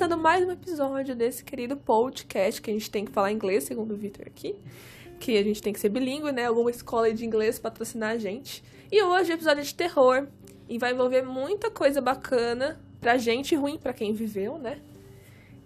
começando mais um episódio desse querido podcast que a gente tem que falar inglês, segundo o Victor aqui. Que a gente tem que ser bilíngue, né? Alguma escola de inglês patrocinar a gente. E hoje é episódio de terror. E vai envolver muita coisa bacana pra gente ruim pra quem viveu, né?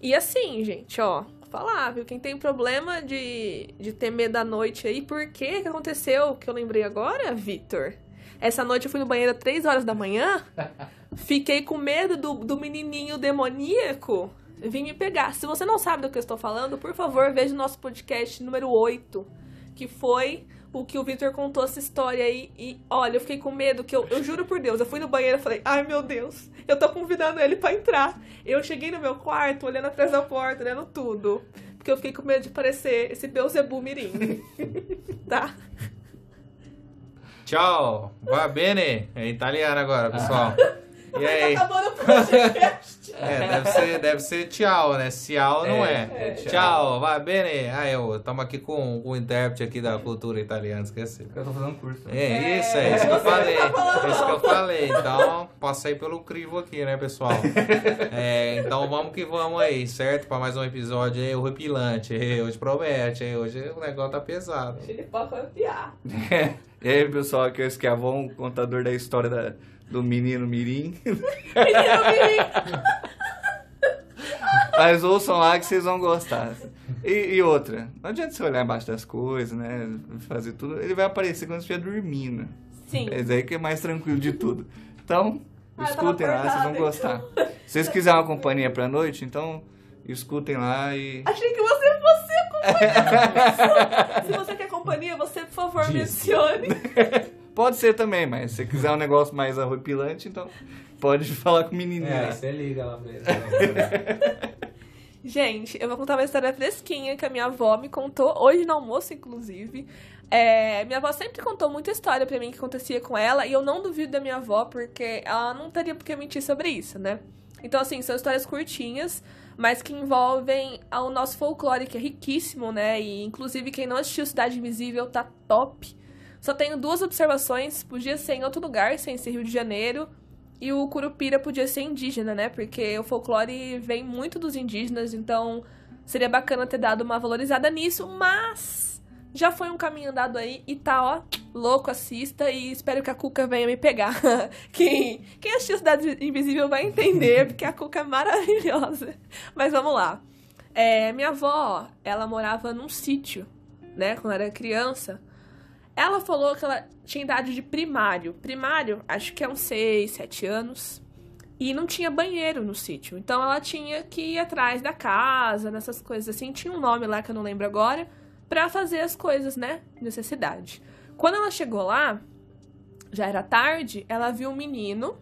E assim, gente, ó, falar, viu? Quem tem problema de, de ter medo da noite aí, por que que aconteceu? Que eu lembrei agora, Victor. Essa noite eu fui no banheiro às 3 horas da manhã, fiquei com medo do, do menininho demoníaco vir me pegar. Se você não sabe do que eu estou falando, por favor, veja o nosso podcast número 8, que foi o que o Victor contou essa história aí. E olha, eu fiquei com medo, que eu, eu juro por Deus, eu fui no banheiro e falei, ai meu Deus, eu tô convidando ele para entrar. Eu cheguei no meu quarto, olhando atrás da porta, olhando tudo. Porque eu fiquei com medo de parecer esse Beuzebu Mirim. tá? Tchau, va bene. É italiano agora, pessoal. E aí? Tá acabando o podcast. É, deve ser, deve ser tchau, né? Ciao não é. É, é tchau. tchau. va bene. Ah, eu estamos aqui com, o intérprete aqui da cultura italiana, esqueci. Eu tô fazendo curso. né? É isso, é isso que eu falei. É isso que eu falei. Então, passei pelo crivo aqui, né, pessoal? É, então vamos que vamos aí, certo? Para mais um episódio aí, horripilante. Hoje promete, hein? hoje o negócio tá pesado. Ele pode confiar. E aí, pessoal, aqui é o Esquiavon, contador da história da- do menino Mirim. Menino Mirim. Mas ouçam lá que vocês vão gostar. E, e outra, não adianta você olhar embaixo das coisas, né? Fazer tudo. Ele vai aparecer quando você estiver dormindo. Sim. É isso aí que é mais tranquilo de tudo. Então, Ah, escutem lá, vocês vão gostar. Se vocês quiserem uma companhia pra noite, então escutem lá e. Achei que você fosse a companhia. Se você quer companhia, você, por favor, mencione. Pode ser também, mas se você quiser um negócio mais arrepilante, então pode falar com o menininho. É, você liga lá mesmo. Gente, eu vou contar uma história fresquinha que a minha avó me contou, hoje no almoço, inclusive. É, minha avó sempre contou muita história pra mim que acontecia com ela, e eu não duvido da minha avó, porque ela não teria por que mentir sobre isso, né? Então, assim, são histórias curtinhas, mas que envolvem o nosso folclore, que é riquíssimo, né? E, inclusive, quem não assistiu Cidade Invisível tá top. Só tenho duas observações, podia ser em outro lugar, sem ser Rio de Janeiro, e o Curupira podia ser indígena, né? Porque o folclore vem muito dos indígenas, então seria bacana ter dado uma valorizada nisso, mas já foi um caminho andado aí e tá, ó, louco, assista e espero que a Cuca venha me pegar. quem, quem assistiu Cidade Invisível vai entender, porque a Cuca é maravilhosa. Mas vamos lá. É, minha avó, ela morava num sítio, né, quando era criança. Ela falou que ela tinha idade de primário. Primário, acho que é uns 6, 7 anos. E não tinha banheiro no sítio. Então ela tinha que ir atrás da casa, nessas coisas assim. Tinha um nome lá que eu não lembro agora. Pra fazer as coisas, né? Necessidade. Quando ela chegou lá, já era tarde, ela viu um menino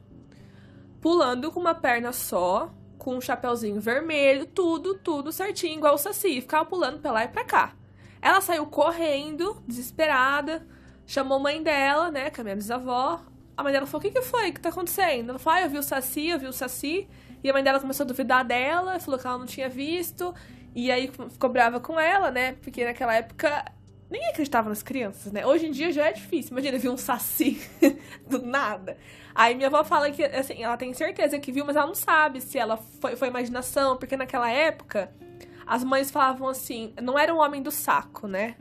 pulando com uma perna só, com um chapeuzinho vermelho, tudo, tudo certinho, igual o Saci. Ficava pulando pra lá e pra cá. Ela saiu correndo, desesperada, chamou a mãe dela, né, que é a minha bisavó. A mãe dela falou: O que, que foi? O que tá acontecendo? Ela falou: ah, eu vi o Saci, eu vi o Saci. E a mãe dela começou a duvidar dela, falou que ela não tinha visto. E aí ficou brava com ela, né? Porque naquela época ninguém acreditava nas crianças, né? Hoje em dia já é difícil. Imagina ver um Saci do nada. Aí minha avó fala que, assim, ela tem certeza que viu, mas ela não sabe se ela foi, foi imaginação, porque naquela época as mães falavam assim, não era o homem do saco, né?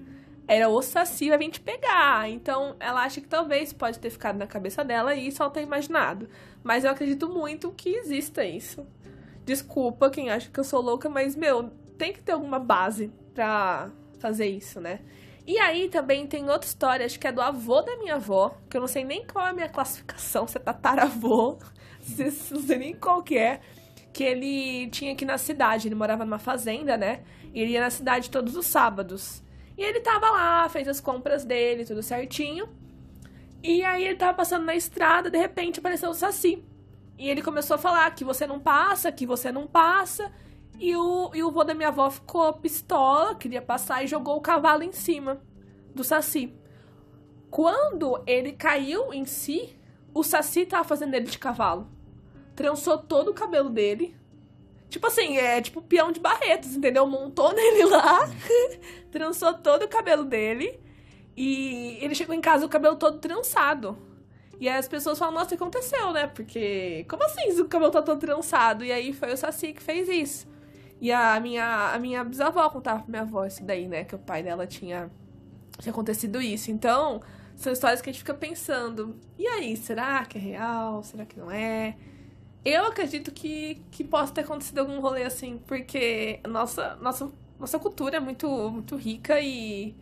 Era o Saci vai vir te pegar. Então ela acha que talvez pode ter ficado na cabeça dela e isso ela tem imaginado. Mas eu acredito muito que exista isso. Desculpa quem acha que eu sou louca, mas, meu, tem que ter alguma base pra fazer isso, né? E aí também tem outra história, acho que é do avô da minha avó, que eu não sei nem qual é a minha classificação, se é tataravô, não sei nem qual que é, que ele tinha aqui na cidade, ele morava numa fazenda, né? E ele ia na cidade todos os sábados. E ele tava lá, fez as compras dele, tudo certinho. E aí ele tava passando na estrada, de repente apareceu o Saci. E ele começou a falar que você não passa, que você não passa. E o, e o vô da minha avó ficou pistola, queria passar e jogou o cavalo em cima do Saci. Quando ele caiu em si, o Saci tava fazendo ele de cavalo. Trançou todo o cabelo dele. Tipo assim, é tipo peão de Barretos, entendeu? Montou nele lá, trançou todo o cabelo dele. E ele chegou em casa o cabelo todo trançado. E aí as pessoas falam, nossa, o que aconteceu, né? Porque, como assim o cabelo tá todo trançado? E aí foi o Saci que fez isso. E a minha, a minha bisavó contava pra minha avó isso daí, né? Que o pai dela tinha, tinha acontecido isso. Então, são histórias que a gente fica pensando. E aí, será que é real? Será que não é? Eu acredito que, que possa ter acontecido algum rolê assim, porque nossa, nossa, nossa cultura é muito, muito rica e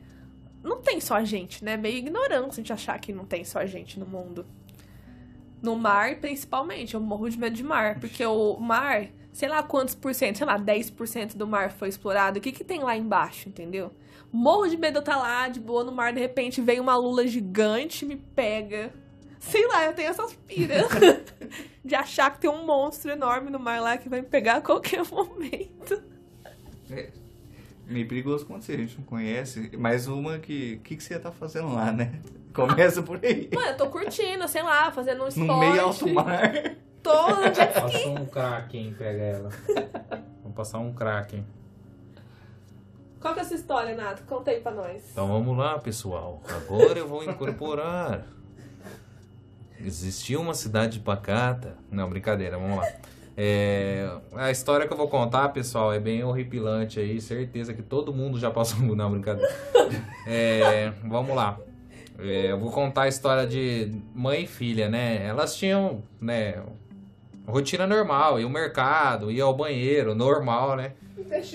não tem só a gente, né? Meio ignorância a gente achar que não tem só a gente no mundo. No mar, principalmente. Eu morro de medo de mar, porque o mar, sei lá quantos por cento, sei lá, 10% do mar foi explorado. O que, que tem lá embaixo, entendeu? Morro de medo de eu estar lá, de boa no mar, de repente vem uma lula gigante, me pega Sei lá, eu tenho essas piras de achar que tem um monstro enorme no mar lá que vai me pegar a qualquer momento. É meio perigoso quando a gente não conhece. Mais uma que. O que, que você tá fazendo lá, né? Começa por aí. Mano, eu tô curtindo, sei lá, fazendo um esporte. No meio alto mar. Tô no jet ski. Passou um kraken, pega ela. Vamos passar um kraken. Qual que é essa história, Nato? Conta aí pra nós. Então vamos lá, pessoal. Agora eu vou incorporar Existia uma cidade pacata. Não, brincadeira, vamos lá. É, a história que eu vou contar, pessoal, é bem horripilante aí. Certeza que todo mundo já passou. Não, brincadeira. É, vamos lá. É, eu vou contar a história de mãe e filha, né? Elas tinham, né? Rotina normal, ia ao mercado, ia ao banheiro, normal, né?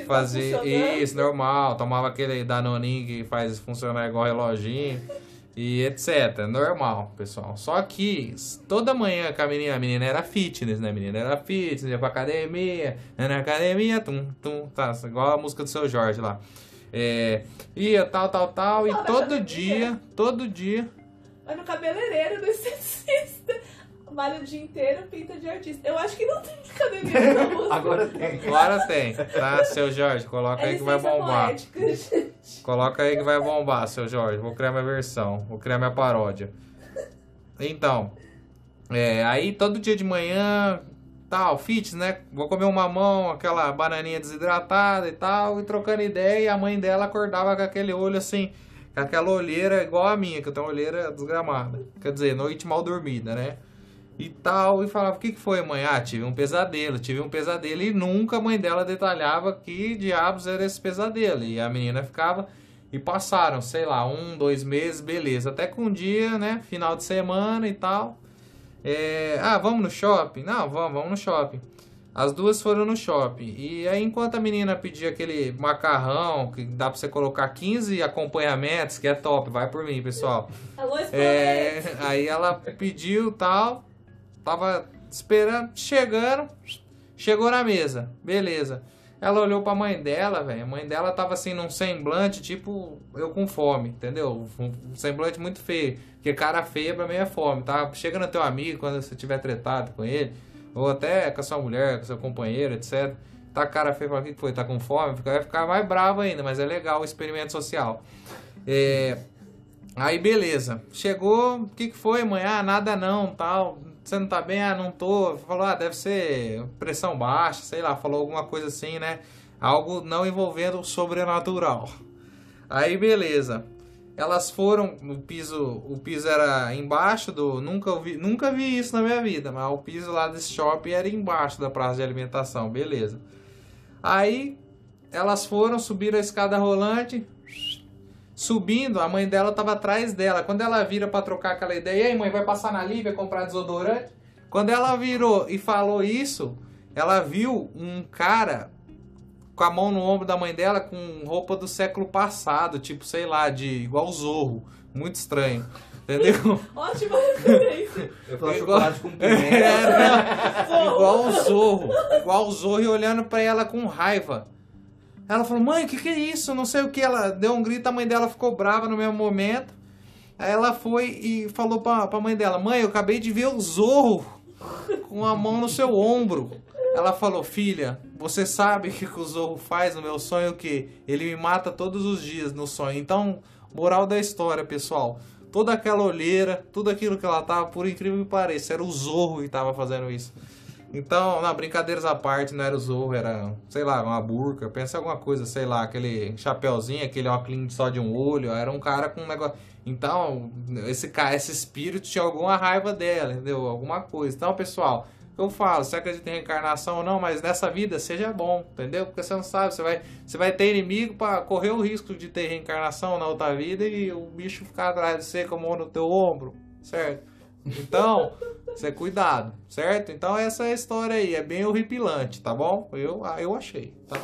Fazer isso, normal. Tomava aquele danoninho que faz funcionar igual reloginho e etc. Normal, pessoal. Só que toda manhã com a menina, a menina era fitness, né? A menina era fitness, ia pra academia, ia na academia, tum, tum, tá, igual a música do seu Jorge lá. É, ia tal, tal, tal, e todo dia, todo dia. Vai no cabeleireiro do esteticista malha o dia inteiro, pinta de artista. Eu acho que não tem academia na música. Agora tem. Agora tem, tá? Seu Jorge, coloca é aí que vai bombar. Poética, coloca aí que vai bombar, seu Jorge. Vou criar minha versão, vou criar minha paródia. Então, é, aí todo dia de manhã, tal, fitness, né? Vou comer um mamão, aquela bananinha desidratada e tal, e trocando ideia, e a mãe dela acordava com aquele olho assim, com aquela olheira igual a minha, que eu tenho uma olheira desgramada. Quer dizer, noite mal dormida, né? E tal, e falava, o que, que foi, mãe? Ah, tive um pesadelo, tive um pesadelo, e nunca a mãe dela detalhava que diabos era esse pesadelo, e a menina ficava, e passaram, sei lá, um, dois meses, beleza, até que um dia, né, final de semana e tal, é, ah, vamos no shopping? Não, vamos, vamos no shopping. As duas foram no shopping. E aí, enquanto a menina pedia aquele macarrão, que dá pra você colocar 15 acompanhamentos, que é top, vai por mim, pessoal. Alô, é, Aí ela pediu tal. Tava esperando, chegando, chegou na mesa, beleza. Ela olhou pra mãe dela, velho. A mãe dela tava assim num semblante, tipo, eu com fome, entendeu? Um semblante muito feio. Porque cara feia pra mim é fome, tá? Chega no teu amigo quando você tiver tretado com ele, ou até com a sua mulher, com seu companheiro, etc. Tá cara feia, fala, o que foi? Tá com fome? Vai ficar mais bravo ainda, mas é legal o experimento social. É... Aí beleza. Chegou, o que, que foi, mãe? Ah, nada não, tal você não tá bem? Ah, não tô. Falou, ah, deve ser pressão baixa, sei lá, falou alguma coisa assim, né? Algo não envolvendo o sobrenatural. Aí, beleza. Elas foram, o piso, o piso era embaixo do, nunca vi, nunca vi isso na minha vida, mas o piso lá desse shopping era embaixo da praça de alimentação, beleza. Aí elas foram subir a escada rolante, subindo, a mãe dela estava atrás dela. Quando ela vira para trocar aquela ideia, e aí mãe, vai passar na Lívia comprar desodorante? Quando ela virou e falou isso, ela viu um cara com a mão no ombro da mãe dela com roupa do século passado, tipo, sei lá, de igual Zorro. Muito estranho. Entendeu? Ótima referência. Eu falo chocolate com pimenta. É, igual o Zorro. Igual o Zorro e olhando para ela com raiva. Ela falou, mãe, o que, que é isso? Não sei o que. Ela deu um grito, a mãe dela ficou brava no mesmo momento. Aí ela foi e falou pra, pra mãe dela, mãe, eu acabei de ver o Zorro com a mão no seu ombro. Ela falou, filha, você sabe o que o Zorro faz no meu sonho? Que ele me mata todos os dias no sonho. Então, moral da história, pessoal. Toda aquela olheira, tudo aquilo que ela tava, por incrível que pareça, era o Zorro que tava fazendo isso. Então, na brincadeiras à parte, não era o Zorro, era, sei lá, uma burca. Pensa alguma coisa, sei lá, aquele chapéuzinho, aquele óculos só de um olho. Era um cara com um negócio. Então, esse cara, esse espírito tinha alguma raiva dela, entendeu? Alguma coisa. Então, pessoal, eu falo, você acredita em reencarnação ou não, mas nessa vida seja bom, entendeu? Porque você não sabe, você vai, você vai ter inimigo para correr o risco de ter reencarnação na outra vida e o bicho ficar atrás de você como no teu ombro, certo? Então, você cuidado, certo? Então essa é a história aí, é bem horripilante, tá bom? Eu, eu achei, tá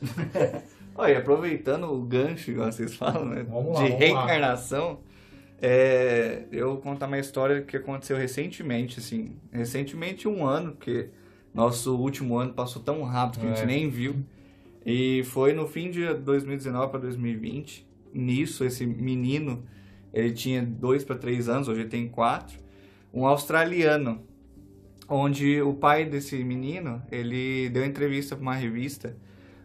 Olha, aproveitando o gancho, igual vocês falam, né? Lá, de reencarnação, é, eu vou contar uma história que aconteceu recentemente, assim. Recentemente, um ano, porque nosso último ano passou tão rápido que a gente É. nem viu. E foi no fim de 2019 para 2020. Nisso, esse menino, ele tinha dois para três anos, hoje ele tem quatro. Um australiano, onde o pai desse menino, ele deu entrevista para uma revista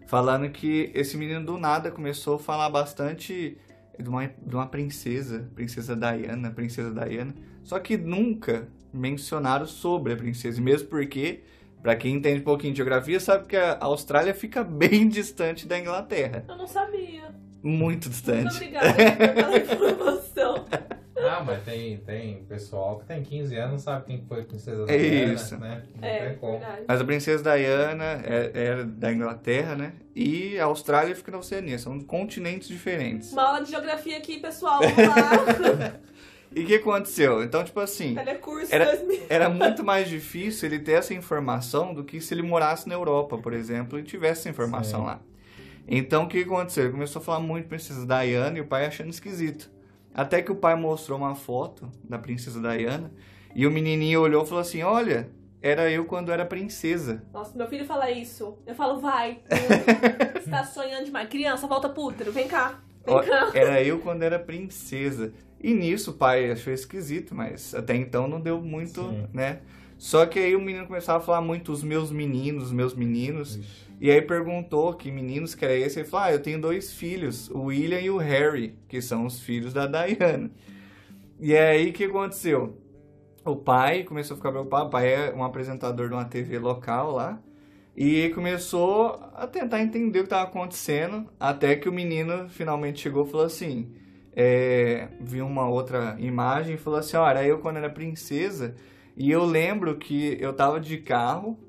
falando que esse menino do nada começou a falar bastante de uma, de uma princesa, princesa Diana, princesa Diana, só que nunca mencionaram sobre a princesa, mesmo porque, para quem entende um pouquinho de geografia, sabe que a Austrália fica bem distante da Inglaterra, Eu não sabia. muito Muito distante. obrigada pela informação. Ah, mas tem, tem pessoal que tem 15 anos não sabe quem foi a princesa É Diana, isso. né? Não É, tem como. verdade. Mas a princesa Diana é- era da Inglaterra, né? E a Austrália fica na Oceania, são continentes diferentes. Uma aula de geografia aqui, pessoal. Vamos lá. E o que aconteceu? Então, tipo assim, Telecurso Era- 2000. era muito mais difícil ele ter essa informação do que se ele morasse na Europa, por exemplo, e tivesse essa informação Sim. lá. Então, o que aconteceu? Ele começou a falar muito princesa Diana e o pai achando esquisito. Até que o pai mostrou uma foto da princesa Diana e o menininho olhou e falou assim: Olha, era eu quando era princesa. Nossa, meu filho fala isso. Eu falo, vai. Você tá sonhando demais. Criança, volta pro útero. Vem cá. Vem Ó, cá. Era eu quando era princesa. E nisso o pai achou esquisito, mas até então não deu muito, Sim. né? Só que aí o menino começava a falar muito os meus meninos, os meus meninos. Ixi. E aí perguntou que meninos que era esse. Ele falou: Ah, eu tenho dois filhos, o William e o Harry, que são os filhos da Diana. E aí o que aconteceu? O pai começou a ficar preocupado. O pai é um apresentador de uma TV local lá. E começou a tentar entender o que estava acontecendo. Até que o menino finalmente chegou e falou assim: é, Viu uma outra imagem e falou assim: era eu quando era princesa. E eu lembro que eu tava de carro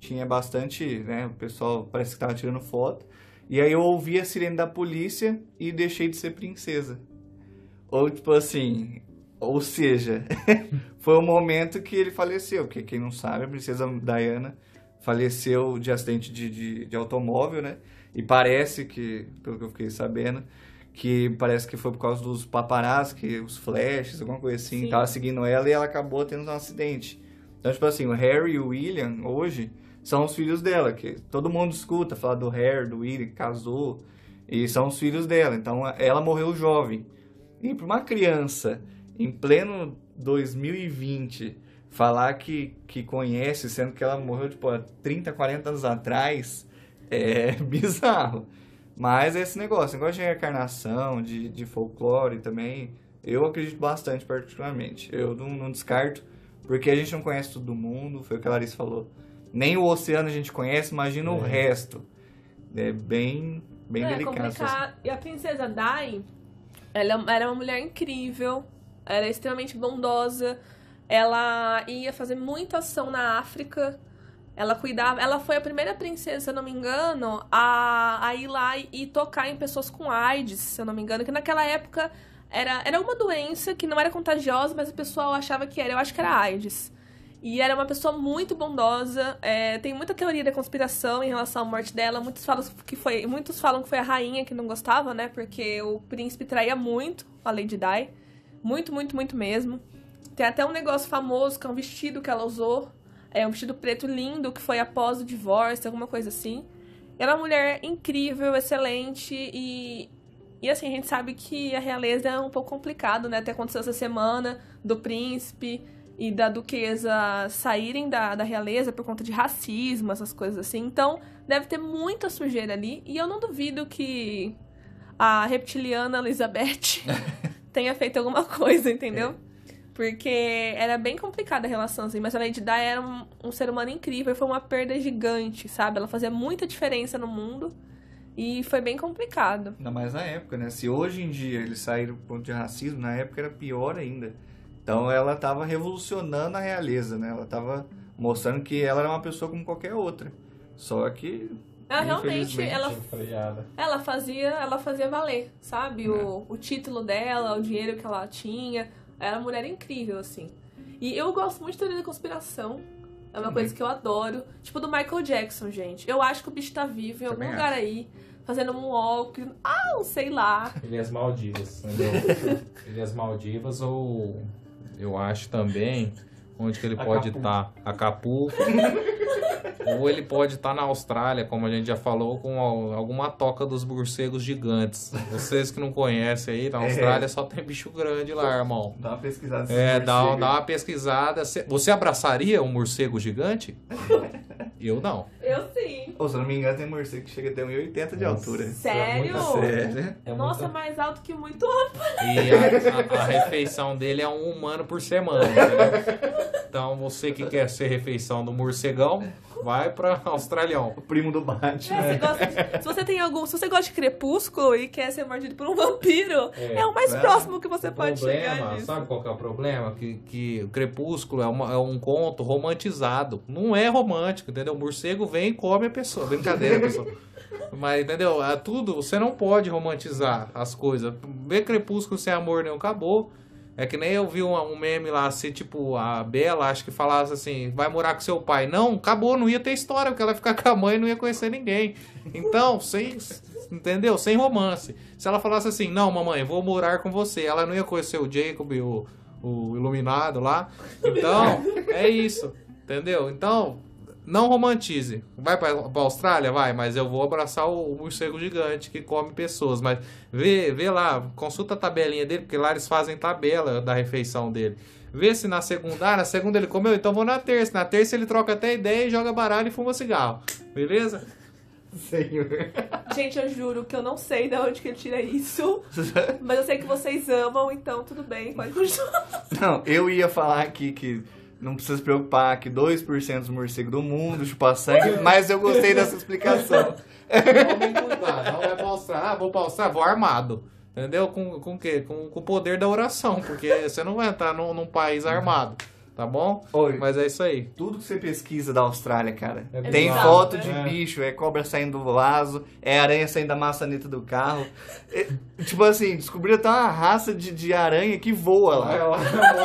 tinha bastante, né? O pessoal parece que tava tirando foto. E aí eu ouvi a sirene da polícia e deixei de ser princesa. Ou tipo assim, ou seja, foi o momento que ele faleceu, porque quem não sabe, a princesa Diana faleceu de acidente de, de, de automóvel, né? E parece que, pelo que eu fiquei sabendo, que parece que foi por causa dos paparazzi, que os flashes, alguma coisa assim, Sim. tava seguindo ela e ela acabou tendo um acidente. Então, tipo assim, o Harry e o William, hoje, são os filhos dela, que todo mundo escuta falar do Harry, do William, que casou, e são os filhos dela. Então, ela morreu jovem. E para uma criança, em pleno 2020, falar que, que conhece, sendo que ela morreu, tipo, há 30, 40 anos atrás, é bizarro. Mas é esse negócio, negócio de reencarnação, de, de folclore também, eu acredito bastante particularmente. Eu não, não descarto, porque a gente não conhece todo mundo, foi o que a Larissa falou. Nem o oceano a gente conhece, imagina o É. resto. É bem, bem é delicado. complicado. E a princesa Dai, ela era uma mulher incrível, era extremamente bondosa. Ela ia fazer muita ação na África. Ela cuidava. Ela foi a primeira princesa, se eu não me engano, a, a ir lá e, e tocar em pessoas com AIDS, se eu não me engano, que naquela época era, era uma doença que não era contagiosa, mas o pessoal achava que era. Eu acho que era AIDS. E era uma pessoa muito bondosa. é, tem muita teoria da conspiração em relação à morte dela. Muitos falam que foi, muitos falam que foi a rainha que não gostava, né? Porque o príncipe traía muito a Lady Di. Muito, muito, muito mesmo. Tem até um negócio famoso que é um vestido que ela usou. É um vestido preto lindo que foi após o divórcio, alguma coisa assim. Ela é uma mulher incrível, excelente e. E assim, a gente sabe que a realeza é um pouco complicado, né? Até aconteceu essa semana do príncipe e da duquesa saírem da, da realeza por conta de racismo, essas coisas assim. Então, deve ter muita sujeira ali. E eu não duvido que a reptiliana Elizabeth tenha feito alguma coisa, entendeu? Porque era bem complicada a relação, assim. Mas a Lady Di era um, um ser humano incrível. Foi uma perda gigante, sabe? Ela fazia muita diferença no mundo. E foi bem complicado. Ainda mais na época, né? Se hoje em dia eles saíram do ponto de racismo, na época era pior ainda. Então ela estava revolucionando a realeza, né? Ela estava mostrando que ela era uma pessoa como qualquer outra. Só que. Ela realmente, infelizmente, ela, ela fazia, ela fazia valer, sabe? É. O, o título dela, o dinheiro que ela tinha. Era uma mulher incrível, assim. E eu gosto muito de teoria da conspiração. É uma Também. coisa que eu adoro. Tipo do Michael Jackson, gente. Eu acho que o bicho tá vivo em algum lugar aí, fazendo um walk. Ah, sei lá. Ilhas Maldivas, entendeu? Ilhas Maldivas ou eu acho também onde que ele pode estar? Acapulco. ou ele pode estar na Austrália, como a gente já falou, com al- alguma toca dos morcegos gigantes. Vocês que não conhecem aí, na É. Austrália só tem bicho grande lá, irmão. Dá uma pesquisada. É, dá, dá uma pesquisada. Cê- Você abraçaria um morcego gigante? Eu não. Ou, se eu não me engano, tem morcego que chega até 1,80 de altura. Sério? Sério? É Nossa, muito- mais alto que muito E a, a- a refeição dele é um humano por semana, entendeu? Então você que quer ser refeição do morcegão, vai pra Australião. O primo do Batman. É, você gosta de- se você tem algum. Se você gosta de crepúsculo e quer ser mordido por um vampiro, é, É, o mais né? próximo que você O pode chegar problema, disso. sabe qual que é o problema? Que, que o Crepúsculo é, uma- é um conto romantizado. Não é romântico, entendeu? O morcego vem e come a pessoa. Brincadeira, pessoal. Mas, entendeu? É tudo, você não pode romantizar as coisas. Ver Crepúsculo sem amor nenhum acabou. É que nem eu vi um, um meme lá, assim, tipo, a Bela, acho que falasse assim, vai morar com seu pai. Não, acabou, não ia ter história, porque ela ia ficar com a mãe e não ia conhecer ninguém. Então, sem, entendeu? Sem romance. Se ela falasse assim, não, mamãe, vou morar com você, ela não ia conhecer o Jacob, o, o iluminado lá. Então, é isso, entendeu? Então, não romantize. Vai pra, pra Austrália? Vai, mas eu vou abraçar o, o morcego gigante que come pessoas. Mas vê, vê lá, consulta a tabelinha dele, porque lá eles fazem tabela da refeição dele. Vê se na segunda, ah, na segunda ele comeu, então vou na terça. Na terça ele troca até ideia e joga baralho e fuma cigarro. Beleza? Senhor. Gente, eu juro que eu não sei de onde que ele tira isso. Mas eu sei que vocês amam, então tudo bem, pode continuar. Não, eu ia falar aqui que não precisa se preocupar que 2% dos morcegos do mundo chupa sangue, mas eu gostei dessa explicação. Tomem cuidado, não vai pra Austrália. Ah, vou Austrália, vou armado. Entendeu? Com, com o quê? Com, com o poder da oração, porque você não vai entrar num, num país armado, tá bom? Oi, Mas é isso aí. tudo que você pesquisa da Austrália, cara, É tem bizarro, foto né? de É. bicho, é cobra saindo do vaso, é aranha saindo da maçaneta do carro. É, tipo assim, descobriram até uma raça de, de aranha que voa lá.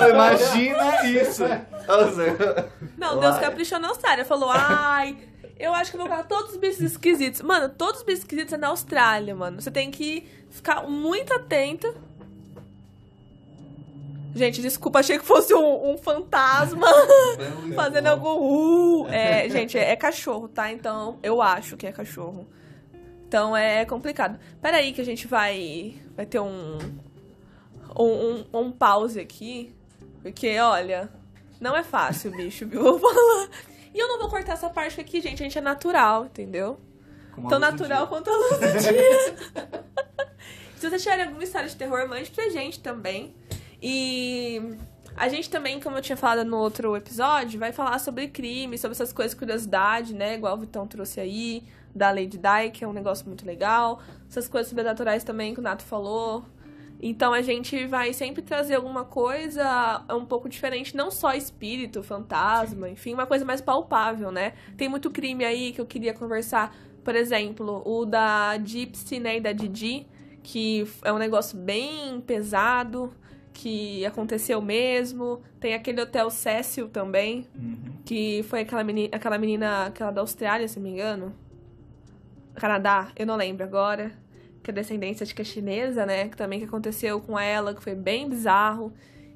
Imagina isso. Não, Deus caprichou na Austrália. Falou, ai, eu acho que eu vou colocar todos os bichos esquisitos. Mano, todos os bichos esquisitos é na Austrália, mano. Você tem que ficar muito atenta. Gente, desculpa, achei que fosse um, um fantasma fazendo algum. Uh. É, gente, é, é cachorro, tá? Então, eu acho que é cachorro. Então é complicado. Peraí, que a gente vai. Vai ter um. Um, um, um pause aqui. Porque, olha. Não é fácil, bicho, viu? Eu vou falar. E eu não vou cortar essa parte aqui, gente. A gente é natural, entendeu? Como Tão natural quanto a luz do dia. Se vocês tiverem alguma história de terror, mande pra gente também. E a gente também, como eu tinha falado no outro episódio, vai falar sobre crime, sobre essas coisas, curiosidade, né? Igual o Vitão trouxe aí, da Lady Di, que é um negócio muito legal. Essas coisas sobrenaturais também que o Nato falou. Então a gente vai sempre trazer alguma coisa um pouco diferente, não só espírito, fantasma, enfim, uma coisa mais palpável, né? Tem muito crime aí que eu queria conversar. Por exemplo, o da Gypsy, né, e da Didi, que é um negócio bem pesado, que aconteceu mesmo. Tem aquele Hotel Cecil também, Uhum. que foi aquela menina, aquela menina, aquela da Austrália, se não me engano. Canadá, eu não lembro agora. Que é descendência, acho que é chinesa, né? Que também que aconteceu com ela, que foi bem bizarro.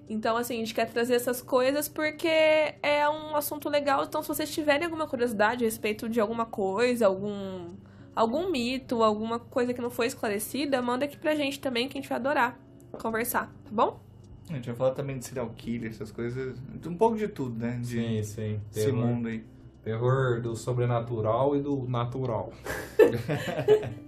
Então, assim, a gente quer trazer essas coisas porque é um assunto legal. Então, se vocês tiverem alguma curiosidade a respeito de alguma coisa, algum, algum mito, alguma coisa que não foi esclarecida, manda aqui pra gente também, que a gente vai adorar conversar, tá bom? A gente vai falar também de serial killer, essas coisas. Um pouco de tudo, né? De, Sim, sim. Esse mundo aí. terror do sobrenatural e do natural.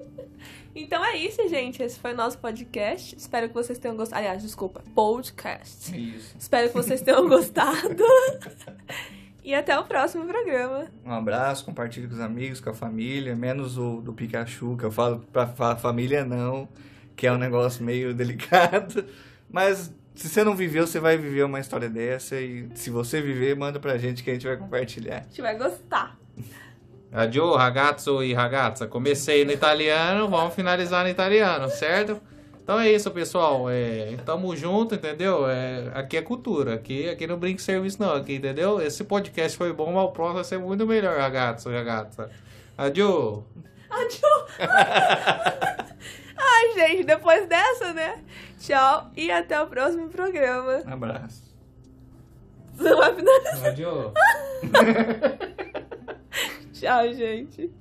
Então é isso, gente. Esse foi o nosso podcast. Espero que vocês tenham gostado. Aliás, desculpa, podcast. Isso. Espero que vocês tenham gostado. E até o próximo programa. Um abraço, compartilhe com os amigos, com a família, menos o do Pikachu, que eu falo pra fa- família não, que é um negócio meio delicado. Mas se você não viveu, você vai viver uma história dessa e se você viver, manda pra gente que a gente vai compartilhar. A gente vai gostar. Adio, ragazzo e ragazza. Comecei no italiano, vamos finalizar no italiano, certo? Então é isso, pessoal. É, tamo junto, entendeu? É, aqui é cultura. Aqui, aqui não brinca serviço, não. Aqui, entendeu? Esse podcast foi bom, mas o próximo vai ser muito melhor, ragazzo e ragazza. Adio. Adiós. Ai, gente, depois dessa, né? Tchau e até o próximo programa. Um abraço. Você vai finalizar? Adio. Tchau, gente.